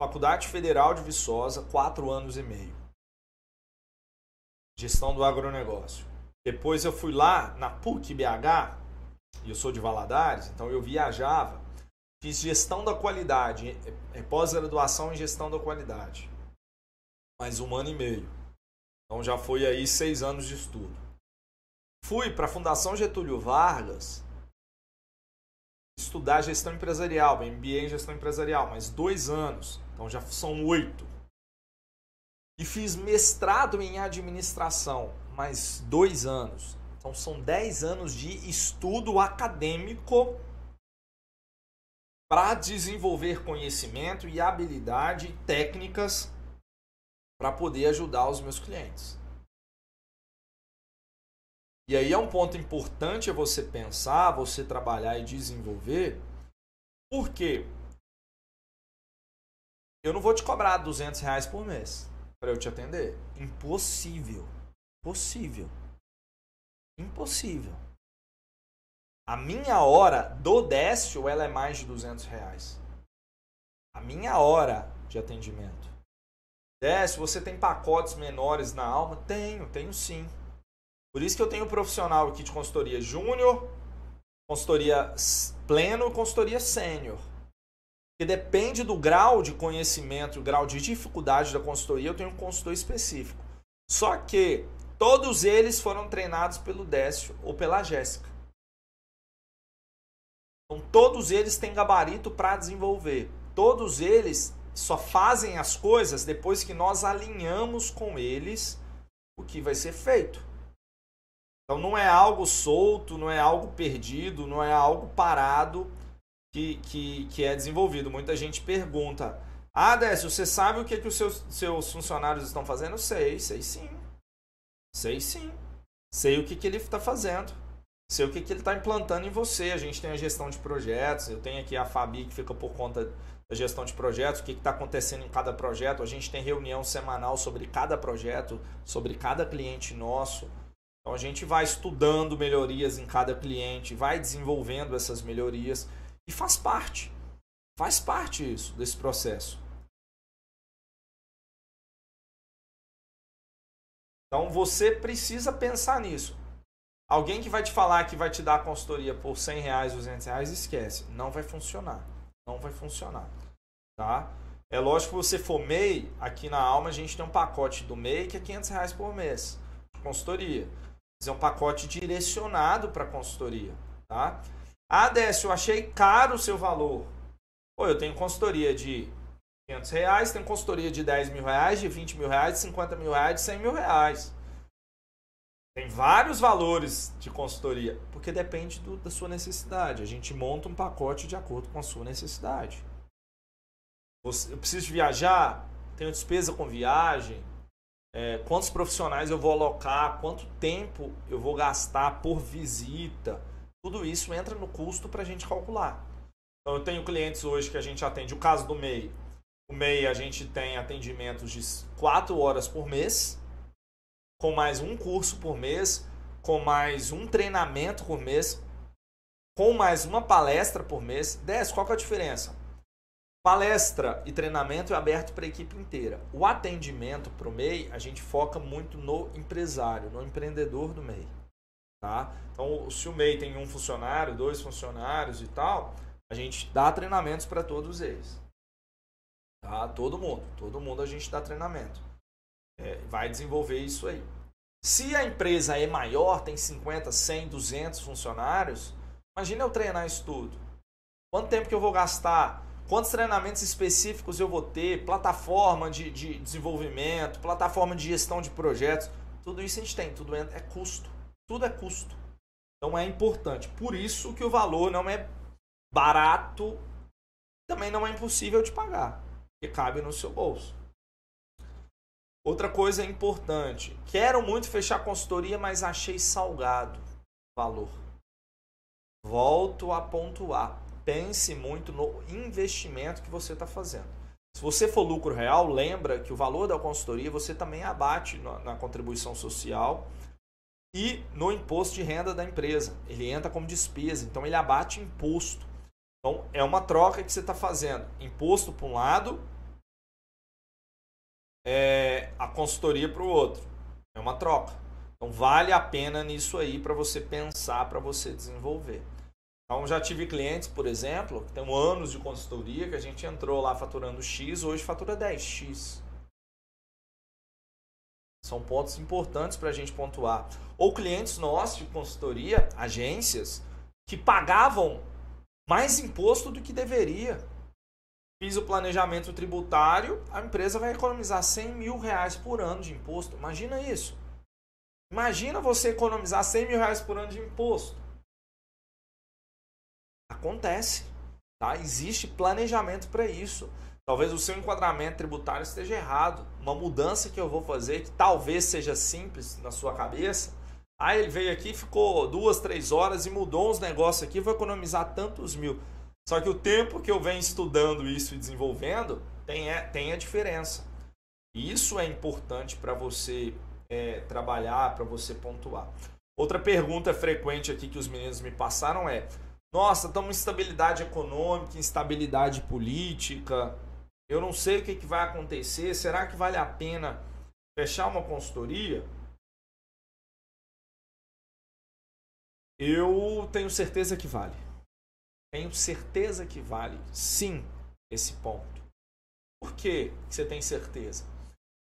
Faculdade Federal de Viçosa, quatro anos e meio gestão do agronegócio. Depois eu fui lá na PUC BH, e eu sou de Valadares, então eu viajava, fiz gestão da qualidade, é, é pós-graduação em gestão da qualidade. Mais um ano e meio. Então já foi aí seis anos de estudo. Fui para a Fundação Getúlio Vargas estudar gestão empresarial, MBA em gestão empresarial, mais dois anos. Então já são oito e fiz mestrado em administração, mais dois anos. Então são dez anos de estudo acadêmico para desenvolver conhecimento e habilidade técnicas para poder ajudar os meus clientes. E aí é um ponto importante você pensar, você trabalhar e desenvolver, porque eu não vou te cobrar 200 reais por mês para eu te atender. Impossível. Possível. Impossível. A minha hora do Décio, ela é mais de 200 reais. A minha hora de atendimento. Décio, você tem pacotes menores na alma? Tenho, tenho sim. Por isso que eu tenho um profissional aqui de consultoria júnior, consultoria pleno consultoria sênior. Porque depende do grau de conhecimento, o grau de dificuldade da consultoria, eu tenho um consultor específico. Só que todos eles foram treinados pelo Décio ou pela Jéssica. Então todos eles têm gabarito para desenvolver. Todos eles só fazem as coisas depois que nós alinhamos com eles o que vai ser feito. Então não é algo solto, não é algo perdido, não é algo parado que, que, que é desenvolvido. Muita gente pergunta: Ah, Décio, você sabe o que, que os seus, seus funcionários estão fazendo? Sei, sei sim. Sei sim. Sei o que, que ele está fazendo. Sei o que, que ele está implantando em você. A gente tem a gestão de projetos. Eu tenho aqui a Fabi que fica por conta da gestão de projetos, o que está acontecendo em cada projeto. A gente tem reunião semanal sobre cada projeto, sobre cada cliente nosso. Então a gente vai estudando melhorias em cada cliente, vai desenvolvendo essas melhorias e faz parte. Faz parte isso desse processo. Então você precisa pensar nisso. Alguém que vai te falar que vai te dar a consultoria por 100 reais, 200 reais, esquece. Não vai funcionar. Não vai funcionar. Tá? É lógico que você for MEI, aqui na Alma a gente tem um pacote do MEI que é 500 reais por mês. Consultoria é um pacote direcionado para consultoria, tá? Ah, Décio, eu achei caro o seu valor. Pô, eu tenho consultoria de 500 reais, tenho consultoria de 10 mil reais, de 20 mil reais, de 50 mil reais, de 100 mil reais. Tem vários valores de consultoria, porque depende do, da sua necessidade. A gente monta um pacote de acordo com a sua necessidade. eu preciso viajar, tenho despesa com viagem, é, quantos profissionais eu vou alocar, quanto tempo eu vou gastar por visita. Tudo isso entra no custo para a gente calcular. Então, eu tenho clientes hoje que a gente atende. O caso do MEI. O MEI a gente tem atendimentos de 4 horas por mês, com mais um curso por mês, com mais um treinamento por mês, com mais uma palestra por mês. 10, qual que é a diferença? Palestra e treinamento é aberto para a equipe inteira. O atendimento para o MEI, a gente foca muito no empresário, no empreendedor do MEI. Tá? Então, se o MEI tem um funcionário, dois funcionários e tal, a gente dá treinamentos para todos eles. Tá? Todo mundo. Todo mundo a gente dá treinamento. É, vai desenvolver isso aí. Se a empresa é maior, tem 50, 100, 200 funcionários, imagina eu treinar isso tudo. Quanto tempo que eu vou gastar quantos treinamentos específicos eu vou ter, plataforma de, de desenvolvimento, plataforma de gestão de projetos, tudo isso a gente tem, tudo é, é custo. Tudo é custo. Então é importante. Por isso que o valor não é barato, também não é impossível de pagar, porque cabe no seu bolso. Outra coisa importante, quero muito fechar consultoria, mas achei salgado o valor. Volto a pontuar pense muito no investimento que você está fazendo. Se você for lucro real, lembra que o valor da consultoria você também abate na contribuição social e no imposto de renda da empresa. Ele entra como despesa, então ele abate imposto. Então é uma troca que você está fazendo. Imposto para um lado, é, a consultoria para o outro. É uma troca. Então vale a pena nisso aí para você pensar, para você desenvolver. Então já tive clientes, por exemplo, que tem anos de consultoria, que a gente entrou lá faturando X, hoje fatura 10X. São pontos importantes para a gente pontuar. Ou clientes nossos de consultoria, agências, que pagavam mais imposto do que deveria. Fiz o planejamento tributário, a empresa vai economizar 100 mil reais por ano de imposto. Imagina isso. Imagina você economizar 100 mil reais por ano de imposto. Acontece. Tá? Existe planejamento para isso. Talvez o seu enquadramento tributário esteja errado. Uma mudança que eu vou fazer, que talvez seja simples na sua cabeça. Aí ele veio aqui, ficou duas, três horas e mudou uns negócios aqui, vou economizar tantos mil. Só que o tempo que eu venho estudando isso e desenvolvendo tem, é, tem a diferença. Isso é importante para você é, trabalhar, para você pontuar. Outra pergunta frequente aqui que os meninos me passaram é: nossa, estamos instabilidade econômica, instabilidade política. Eu não sei o que, que vai acontecer. Será que vale a pena fechar uma consultoria? Eu tenho certeza que vale. Tenho certeza que vale, sim, esse ponto. Por que você tem certeza?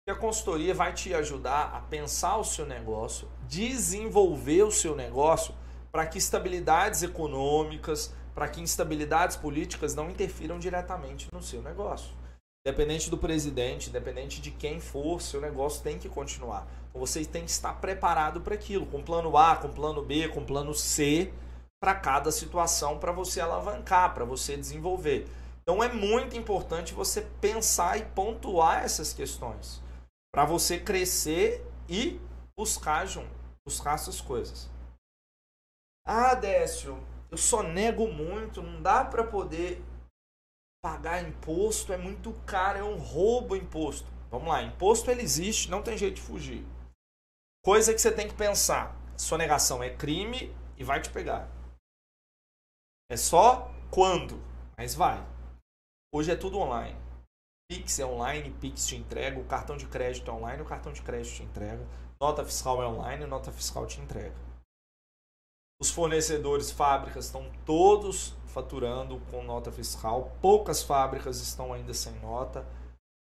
Porque a consultoria vai te ajudar a pensar o seu negócio, desenvolver o seu negócio para que estabilidades econômicas, para que instabilidades políticas não interfiram diretamente no seu negócio. Independente do presidente, independente de quem for, seu negócio tem que continuar. Então você tem que estar preparado para aquilo, com plano A, com plano B, com plano C, para cada situação, para você alavancar, para você desenvolver. Então é muito importante você pensar e pontuar essas questões para você crescer e buscar junto, buscar essas coisas. Ah, Décio, eu só nego muito, não dá para poder pagar imposto, é muito caro, é um roubo imposto. Vamos lá, imposto ele existe, não tem jeito de fugir. Coisa que você tem que pensar, sonegação é crime e vai te pegar. É só quando, mas vai. Hoje é tudo online. Pix é online, Pix te entrega, o cartão de crédito é online, o cartão de crédito te entrega, nota fiscal é online, nota fiscal te entrega. Os fornecedores, fábricas estão todos faturando com nota fiscal, poucas fábricas estão ainda sem nota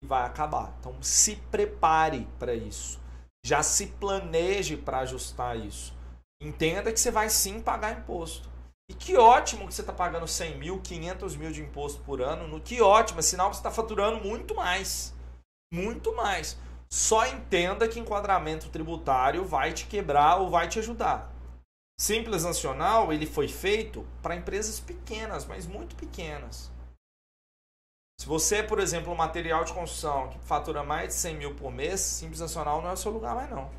e vai acabar. Então se prepare para isso. Já se planeje para ajustar isso. Entenda que você vai sim pagar imposto. E que ótimo que você está pagando 100 mil, 500 mil de imposto por ano. No que ótimo, é sinal que você está faturando muito mais. Muito mais. Só entenda que enquadramento tributário vai te quebrar ou vai te ajudar. Simples Nacional, ele foi feito para empresas pequenas, mas muito pequenas. Se você, por exemplo, um material de construção que fatura mais de 100 mil por mês, Simples Nacional não é o seu lugar mais não.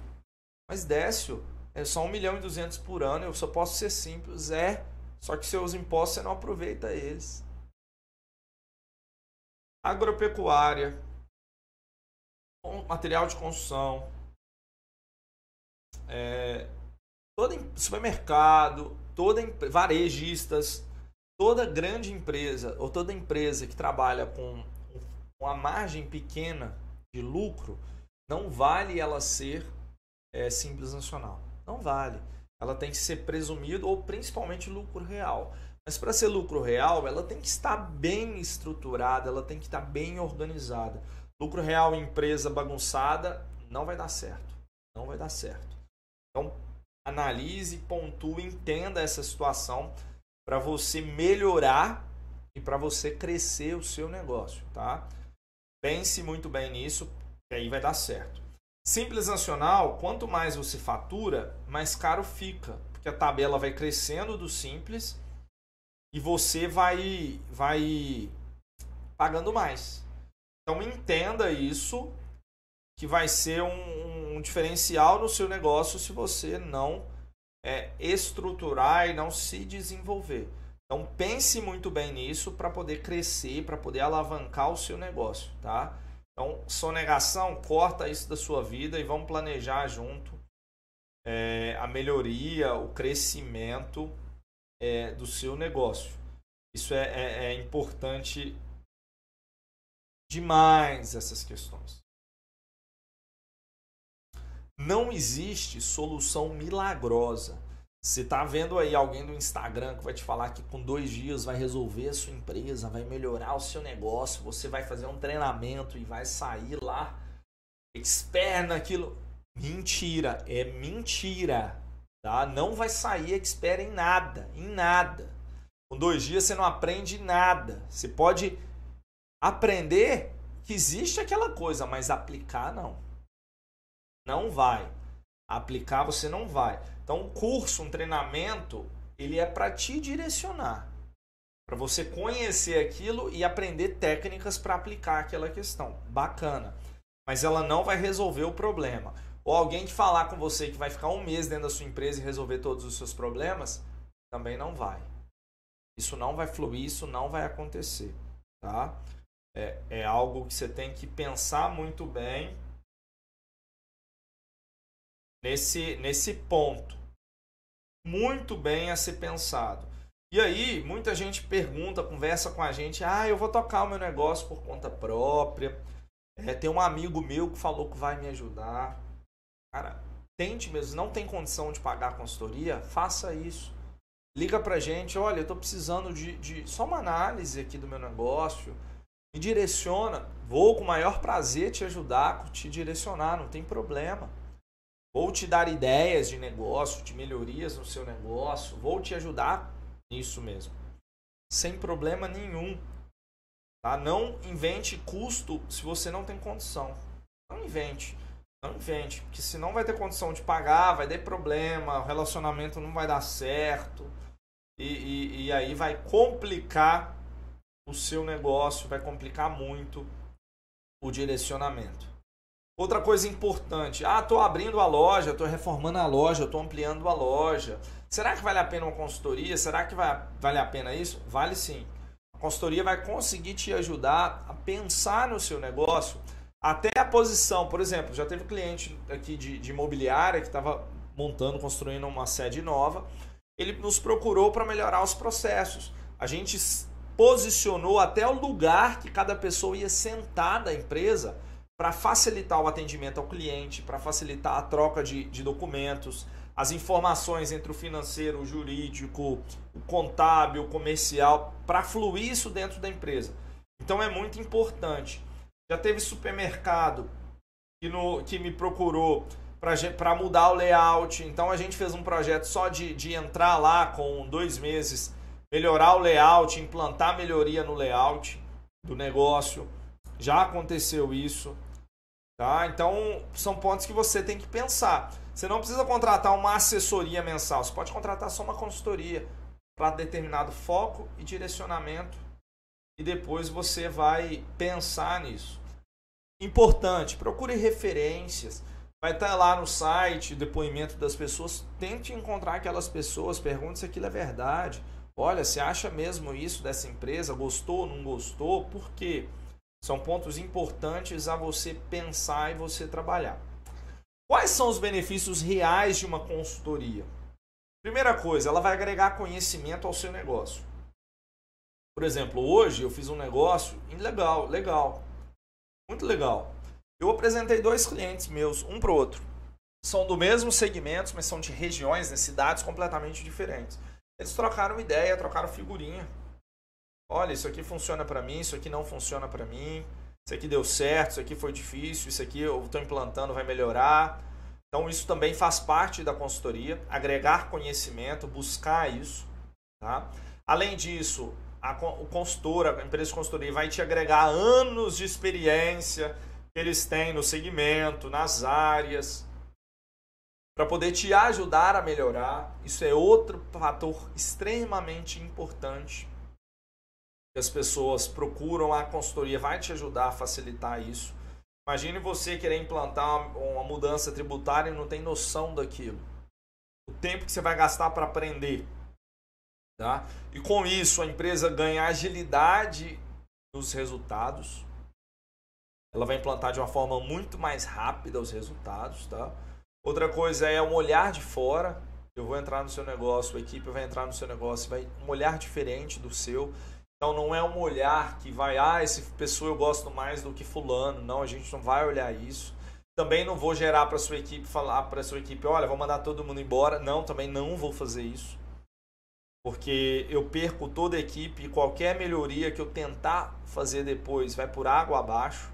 Mas Décio, é só 1 milhão e 200 por ano, eu só posso ser simples. É, só que seus impostos você não aproveita eles. Agropecuária, material de construção, é, todo supermercado, toda varejistas, toda grande empresa ou toda empresa que trabalha com uma margem pequena de lucro, não vale ela ser é, simples nacional. Não vale ela tem que ser presumido ou principalmente lucro real. Mas para ser lucro real, ela tem que estar bem estruturada, ela tem que estar bem organizada. Lucro real em empresa bagunçada não vai dar certo. Não vai dar certo. Então, analise, pontue, entenda essa situação para você melhorar e para você crescer o seu negócio, tá? Pense muito bem nisso, que aí vai dar certo. Simples Nacional, quanto mais você fatura, mais caro fica, porque a tabela vai crescendo do simples e você vai vai pagando mais. Então entenda isso que vai ser um, um diferencial no seu negócio se você não é, estruturar e não se desenvolver. Então pense muito bem nisso para poder crescer, para poder alavancar o seu negócio, tá? Então, sonegação, corta isso da sua vida e vamos planejar junto é, a melhoria, o crescimento é, do seu negócio. Isso é, é, é importante demais, essas questões. Não existe solução milagrosa você está vendo aí alguém do Instagram que vai te falar que com dois dias vai resolver a sua empresa, vai melhorar o seu negócio, você vai fazer um treinamento e vai sair lá expert naquilo. Mentira, é mentira. Tá? Não vai sair expert em nada, em nada. Com dois dias você não aprende nada. Você pode aprender que existe aquela coisa, mas aplicar não. Não vai. Aplicar você não vai. Então, um curso, um treinamento, ele é para te direcionar. para você conhecer aquilo e aprender técnicas para aplicar aquela questão. Bacana. Mas ela não vai resolver o problema. Ou alguém que falar com você que vai ficar um mês dentro da sua empresa e resolver todos os seus problemas, também não vai. Isso não vai fluir, isso não vai acontecer. Tá? É, é algo que você tem que pensar muito bem nesse, nesse ponto. Muito bem a ser pensado. E aí, muita gente pergunta, conversa com a gente: ah, eu vou tocar o meu negócio por conta própria. É, tem um amigo meu que falou que vai me ajudar. Cara, tente mesmo, não tem condição de pagar a consultoria, faça isso. Liga pra gente, olha, eu tô precisando de, de só uma análise aqui do meu negócio. Me direciona, vou com o maior prazer te ajudar, te direcionar, não tem problema. Vou te dar ideias de negócio, de melhorias no seu negócio, vou te ajudar nisso mesmo. Sem problema nenhum. Tá? Não invente custo se você não tem condição. Não invente. Não invente, porque senão vai ter condição de pagar, vai ter problema, o relacionamento não vai dar certo. E, e, e aí vai complicar o seu negócio, vai complicar muito o direcionamento. Outra coisa importante, ah, estou abrindo a loja, estou reformando a loja, estou ampliando a loja. Será que vale a pena uma consultoria? Será que vai, vale a pena isso? Vale sim. A consultoria vai conseguir te ajudar a pensar no seu negócio até a posição, por exemplo, já teve cliente aqui de, de imobiliária que estava montando, construindo uma sede nova. Ele nos procurou para melhorar os processos. A gente posicionou até o lugar que cada pessoa ia sentar da empresa para facilitar o atendimento ao cliente, para facilitar a troca de, de documentos, as informações entre o financeiro, o jurídico, o contábil, o comercial, para fluir isso dentro da empresa. Então é muito importante. Já teve supermercado que, no, que me procurou para mudar o layout. Então a gente fez um projeto só de, de entrar lá com dois meses, melhorar o layout, implantar melhoria no layout do negócio. Já aconteceu isso. Tá? Então são pontos que você tem que pensar. Você não precisa contratar uma assessoria mensal, você pode contratar só uma consultoria para determinado foco e direcionamento e depois você vai pensar nisso. Importante, procure referências. Vai estar lá no site, depoimento das pessoas. Tente encontrar aquelas pessoas, pergunte se aquilo é verdade. Olha, você acha mesmo isso dessa empresa? Gostou ou não gostou? Por quê? São pontos importantes a você pensar e você trabalhar. Quais são os benefícios reais de uma consultoria? Primeira coisa, ela vai agregar conhecimento ao seu negócio. Por exemplo, hoje eu fiz um negócio legal, legal, muito legal. Eu apresentei dois clientes meus, um para o outro. São do mesmo segmento, mas são de regiões, né, cidades completamente diferentes. Eles trocaram ideia, trocaram figurinha. Olha, isso aqui funciona para mim, isso aqui não funciona para mim. Isso aqui deu certo, isso aqui foi difícil, isso aqui eu estou implantando, vai melhorar. Então isso também faz parte da consultoria, agregar conhecimento, buscar isso. Tá? Além disso, a, o consultor, a empresa de consultoria vai te agregar anos de experiência que eles têm no segmento, nas áreas, para poder te ajudar a melhorar. Isso é outro fator extremamente importante as pessoas procuram a consultoria, vai te ajudar a facilitar isso. Imagine você querer implantar uma mudança tributária e não tem noção daquilo. O tempo que você vai gastar para aprender Tá? E com isso a empresa ganha agilidade nos resultados. Ela vai implantar de uma forma muito mais rápida os resultados. Tá? Outra coisa é um olhar de fora. Eu vou entrar no seu negócio, a equipe vai entrar no seu negócio, vai um olhar diferente do seu. Então não é um olhar que vai, ah, essa pessoa eu gosto mais do que fulano. Não, a gente não vai olhar isso. Também não vou gerar para sua equipe falar para sua equipe, olha, vou mandar todo mundo embora. Não, também não vou fazer isso porque eu perco toda a equipe e qualquer melhoria que eu tentar fazer depois vai por água abaixo.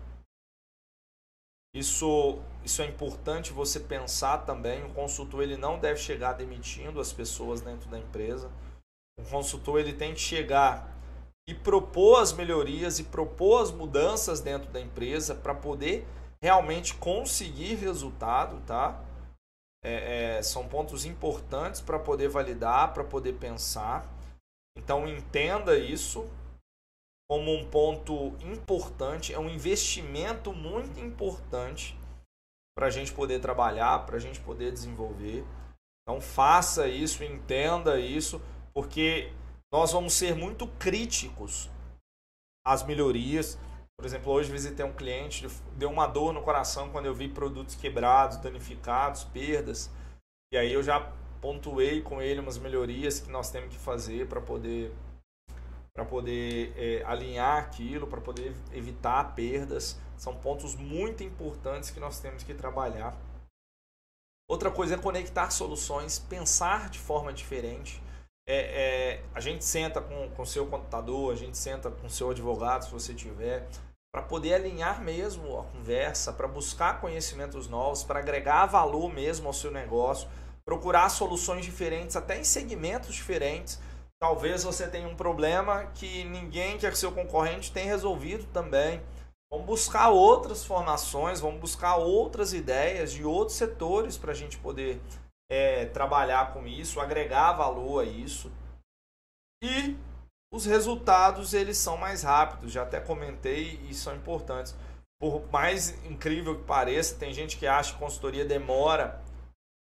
Isso, isso é importante você pensar também. O consultor ele não deve chegar demitindo as pessoas dentro da empresa. O consultor ele tem que chegar e propor as melhorias e propor as mudanças dentro da empresa para poder realmente conseguir resultado, tá? é, é, são pontos importantes para poder validar, para poder pensar. Então entenda isso como um ponto importante, é um investimento muito importante para a gente poder trabalhar, para a gente poder desenvolver. Então faça isso, entenda isso, porque nós vamos ser muito críticos às melhorias. Por exemplo, hoje visitei um cliente, deu uma dor no coração quando eu vi produtos quebrados, danificados, perdas. E aí eu já pontuei com ele umas melhorias que nós temos que fazer para poder para poder é, alinhar aquilo, para poder evitar perdas. São pontos muito importantes que nós temos que trabalhar. Outra coisa é conectar soluções, pensar de forma diferente. É, é, a gente senta com o seu computador, a gente senta com o seu advogado, se você tiver, para poder alinhar mesmo a conversa, para buscar conhecimentos novos, para agregar valor mesmo ao seu negócio, procurar soluções diferentes, até em segmentos diferentes. Talvez você tenha um problema que ninguém que é seu concorrente tem resolvido também. Vamos buscar outras formações, vamos buscar outras ideias de outros setores para a gente poder é, trabalhar com isso, agregar valor a isso. E os resultados eles são mais rápidos, já até comentei e são importantes. Por mais incrível que pareça, tem gente que acha que consultoria demora.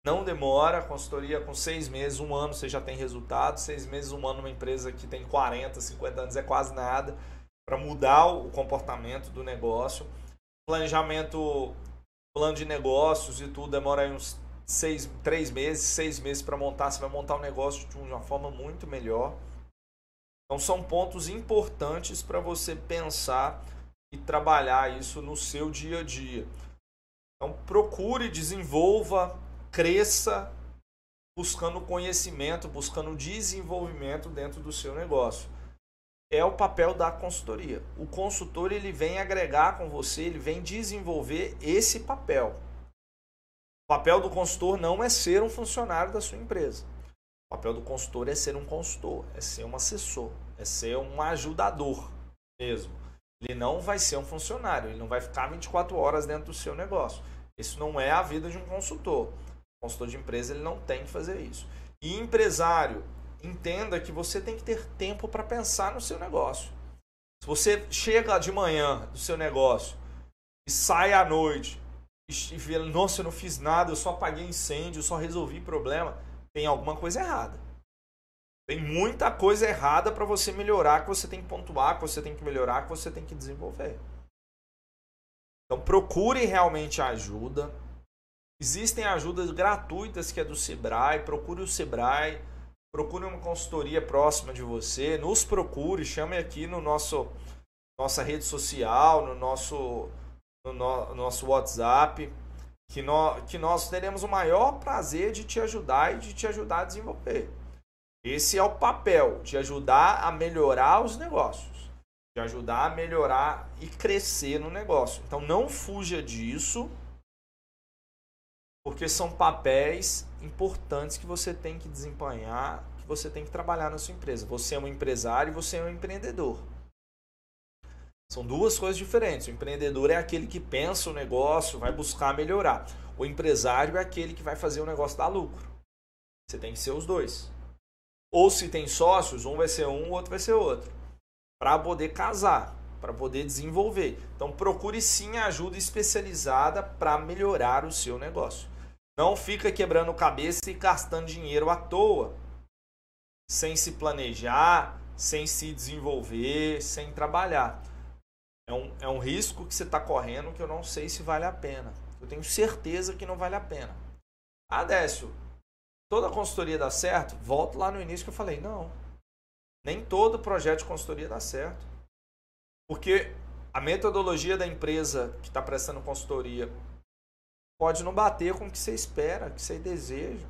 Não demora, consultoria com seis meses, um ano você já tem resultado. Seis meses, um ano, uma empresa que tem 40, 50 anos é quase nada para mudar o comportamento do negócio. Planejamento, plano de negócios e tudo demora aí uns seis, três meses, seis meses para montar. Você vai montar um negócio de uma forma muito melhor. Então são pontos importantes para você pensar e trabalhar isso no seu dia a dia. Então procure, desenvolva, cresça buscando conhecimento, buscando desenvolvimento dentro do seu negócio. É o papel da consultoria. O consultor ele vem agregar com você, ele vem desenvolver esse papel. O papel do consultor não é ser um funcionário da sua empresa. O papel do consultor é ser um consultor, é ser um assessor, é ser um ajudador mesmo. Ele não vai ser um funcionário, ele não vai ficar 24 horas dentro do seu negócio. Isso não é a vida de um consultor. O consultor de empresa ele não tem que fazer isso. E empresário, entenda que você tem que ter tempo para pensar no seu negócio. Se você chega de manhã do seu negócio e sai à noite e vê, nossa, eu não fiz nada, eu só apaguei incêndio, eu só resolvi problema, tem alguma coisa errada. Tem muita coisa errada para você melhorar, que você tem que pontuar, que você tem que melhorar, que você tem que desenvolver. Então procure realmente ajuda. Existem ajudas gratuitas que é do Sebrae, procure o Sebrae, procure uma consultoria próxima de você, nos procure, chame aqui no nosso nossa rede social, no nosso no, no nosso WhatsApp que nós, que nós teremos o maior prazer de te ajudar e de te ajudar a desenvolver. Esse é o papel, de ajudar a melhorar os negócios, de ajudar a melhorar e crescer no negócio. Então não fuja disso, porque são papéis importantes que você tem que desempenhar, que você tem que trabalhar na sua empresa. Você é um empresário e você é um empreendedor. São duas coisas diferentes. O empreendedor é aquele que pensa o negócio, vai buscar melhorar. O empresário é aquele que vai fazer o negócio dar lucro. Você tem que ser os dois. Ou se tem sócios, um vai ser um, o outro vai ser outro. Para poder casar, para poder desenvolver. Então procure sim ajuda especializada para melhorar o seu negócio. Não fica quebrando cabeça e gastando dinheiro à toa, sem se planejar, sem se desenvolver, sem trabalhar. É um, é um risco que você está correndo que eu não sei se vale a pena. Eu tenho certeza que não vale a pena. Ah, Décio, toda consultoria dá certo? Volto lá no início que eu falei, não. Nem todo projeto de consultoria dá certo. Porque a metodologia da empresa que está prestando consultoria pode não bater com o que você espera, o que você deseja.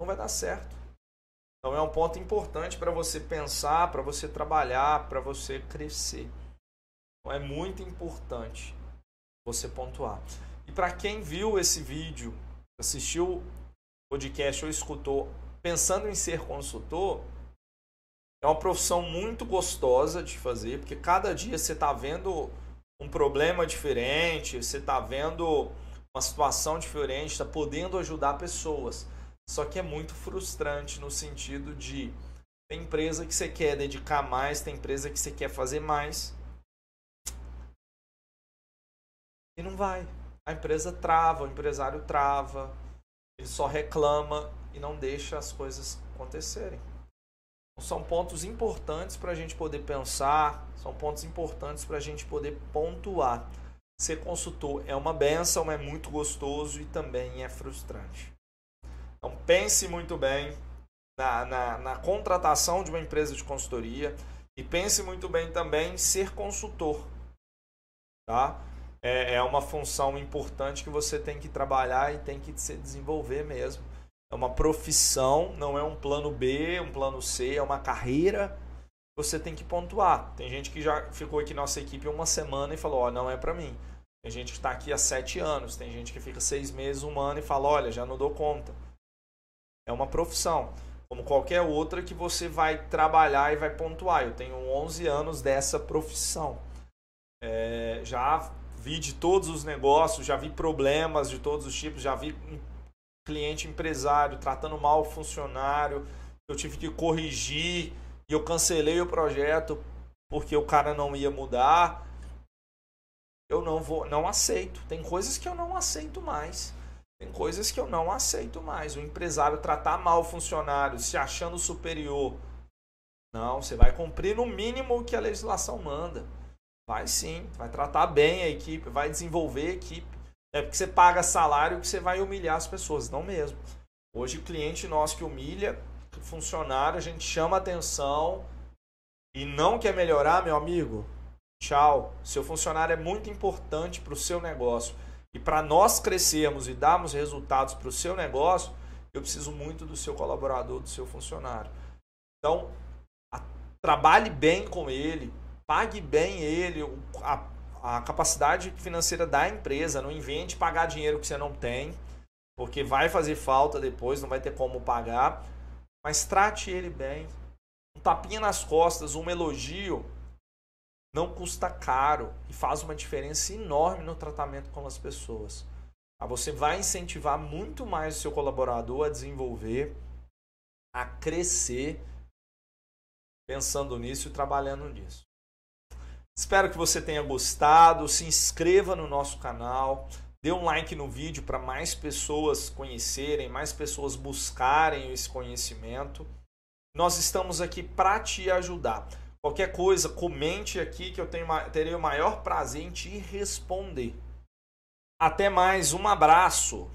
Não vai dar certo. Então é um ponto importante para você pensar, para você trabalhar, para você crescer. Então é muito importante você pontuar. E para quem viu esse vídeo, assistiu o podcast ou escutou pensando em ser consultor, é uma profissão muito gostosa de fazer, porque cada dia você está vendo um problema diferente, você está vendo uma situação diferente, está podendo ajudar pessoas. Só que é muito frustrante no sentido de Tem empresa que você quer dedicar mais, tem empresa que você quer fazer mais. E não vai. A empresa trava, o empresário trava, ele só reclama e não deixa as coisas acontecerem. Então, são pontos importantes para a gente poder pensar, são pontos importantes para a gente poder pontuar. Ser consultor é uma benção, é muito gostoso e também é frustrante. Então pense muito bem na, na, na contratação de uma empresa de consultoria e pense muito bem também em ser consultor. Tá? É, é uma função importante que você tem que trabalhar e tem que se desenvolver mesmo. É uma profissão, não é um plano B, um plano C, é uma carreira. Você tem que pontuar. Tem gente que já ficou aqui na nossa equipe uma semana e falou: Ó, oh, não é para mim. Tem gente que está aqui há sete anos, tem gente que fica seis meses, um ano e fala: olha, já não dou conta. É uma profissão, como qualquer outra que você vai trabalhar e vai pontuar. Eu tenho 11 anos dessa profissão. É, já vi de todos os negócios, já vi problemas de todos os tipos, já vi cliente empresário tratando mal o funcionário, eu tive que corrigir e eu cancelei o projeto porque o cara não ia mudar. Eu não vou, não aceito. Tem coisas que eu não aceito mais. Tem coisas que eu não aceito mais. O empresário tratar mal o funcionário, se achando superior. Não, você vai cumprir no mínimo o que a legislação manda. Vai sim, vai tratar bem a equipe, vai desenvolver a equipe. É porque você paga salário que você vai humilhar as pessoas, não mesmo. Hoje, cliente nosso que humilha, funcionário, a gente chama atenção e não quer melhorar, meu amigo. Tchau. Seu funcionário é muito importante para o seu negócio. E para nós crescermos e darmos resultados para o seu negócio, eu preciso muito do seu colaborador, do seu funcionário. Então, a, trabalhe bem com ele, pague bem ele, a, a capacidade financeira da empresa. Não invente pagar dinheiro que você não tem, porque vai fazer falta depois, não vai ter como pagar. Mas trate ele bem. Um tapinha nas costas, um elogio não custa caro e faz uma diferença enorme no tratamento com as pessoas. Ah, você vai incentivar muito mais o seu colaborador a desenvolver, a crescer, pensando nisso e trabalhando nisso. Espero que você tenha gostado. Se inscreva no nosso canal. Dê um like no vídeo para mais pessoas conhecerem, mais pessoas buscarem esse conhecimento. Nós estamos aqui para te ajudar. Qualquer coisa, comente aqui que eu tenho, terei o maior prazer em te responder. Até mais, um abraço.